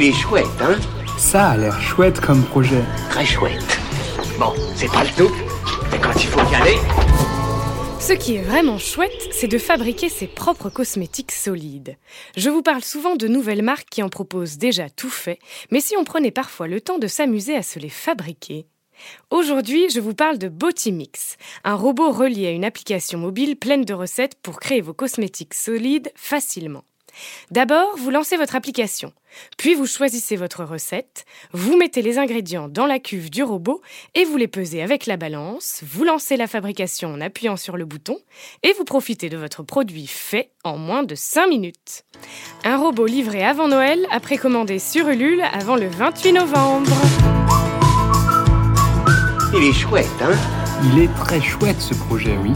Il est chouette, hein Ça a l'air chouette comme projet. Très chouette. Bon, c'est pas le tout, mais quand il faut y aller... Ce qui est vraiment chouette, c'est de fabriquer ses propres cosmétiques solides. Je vous parle souvent de nouvelles marques qui en proposent déjà tout fait, mais si on prenait parfois le temps de s'amuser à se les fabriquer. Aujourd'hui, je vous parle de Botimix, un robot relié à une application mobile pleine de recettes pour créer vos cosmétiques solides facilement. D'abord, vous lancez votre application, puis vous choisissez votre recette, vous mettez les ingrédients dans la cuve du robot et vous les pesez avec la balance, vous lancez la fabrication en appuyant sur le bouton et vous profitez de votre produit fait en moins de 5 minutes. Un robot livré avant Noël à précommander sur Ulule avant le 28 novembre. Il est chouette, hein? Il est très chouette ce projet, oui.